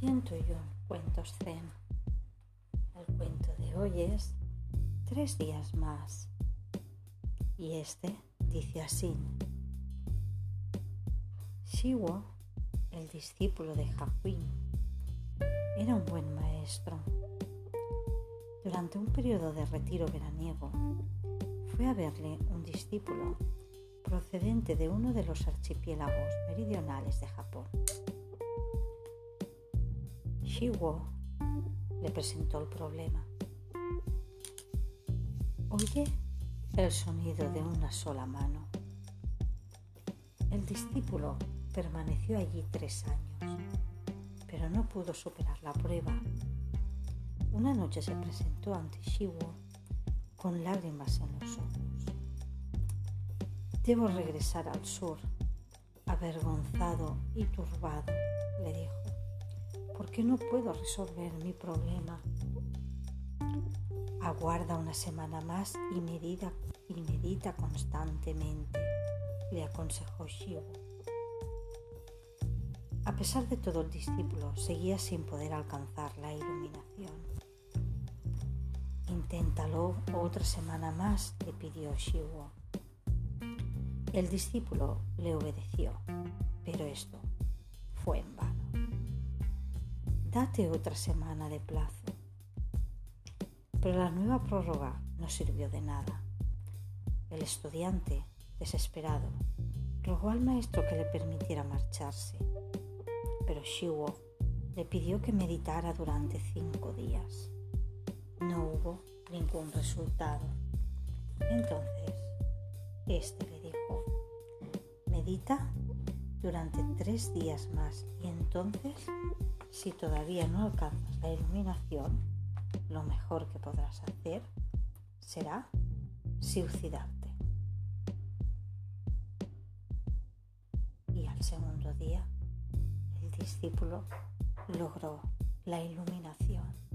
cuento yo cuentos zen. El cuento de hoy es Tres días más. Y este dice así. Shiwo, el discípulo de Hakuin, era un buen maestro. Durante un periodo de retiro veraniego, fue a verle un discípulo procedente de uno de los archipiélagos meridionales de Japón. Shiwo le presentó el problema. Oye el sonido de una sola mano. El discípulo permaneció allí tres años, pero no pudo superar la prueba. Una noche se presentó ante Shiwo con lágrimas en los ojos. Debo regresar al sur, avergonzado y turbado, porque no puedo resolver mi problema. Aguarda una semana más y medita, y medita constantemente, le aconsejó Shivo. A pesar de todo, el discípulo seguía sin poder alcanzar la iluminación. Inténtalo otra semana más, le pidió Shivo. El discípulo le obedeció, pero esto Date otra semana de plazo. Pero la nueva prórroga no sirvió de nada. El estudiante, desesperado, rogó al maestro que le permitiera marcharse, pero Shiwo le pidió que meditara durante cinco días. No hubo ningún resultado. Entonces, este le dijo, medita durante tres días más y entonces si todavía no alcanzas la iluminación, lo mejor que podrás hacer será suicidarte. Y al segundo día, el discípulo logró la iluminación.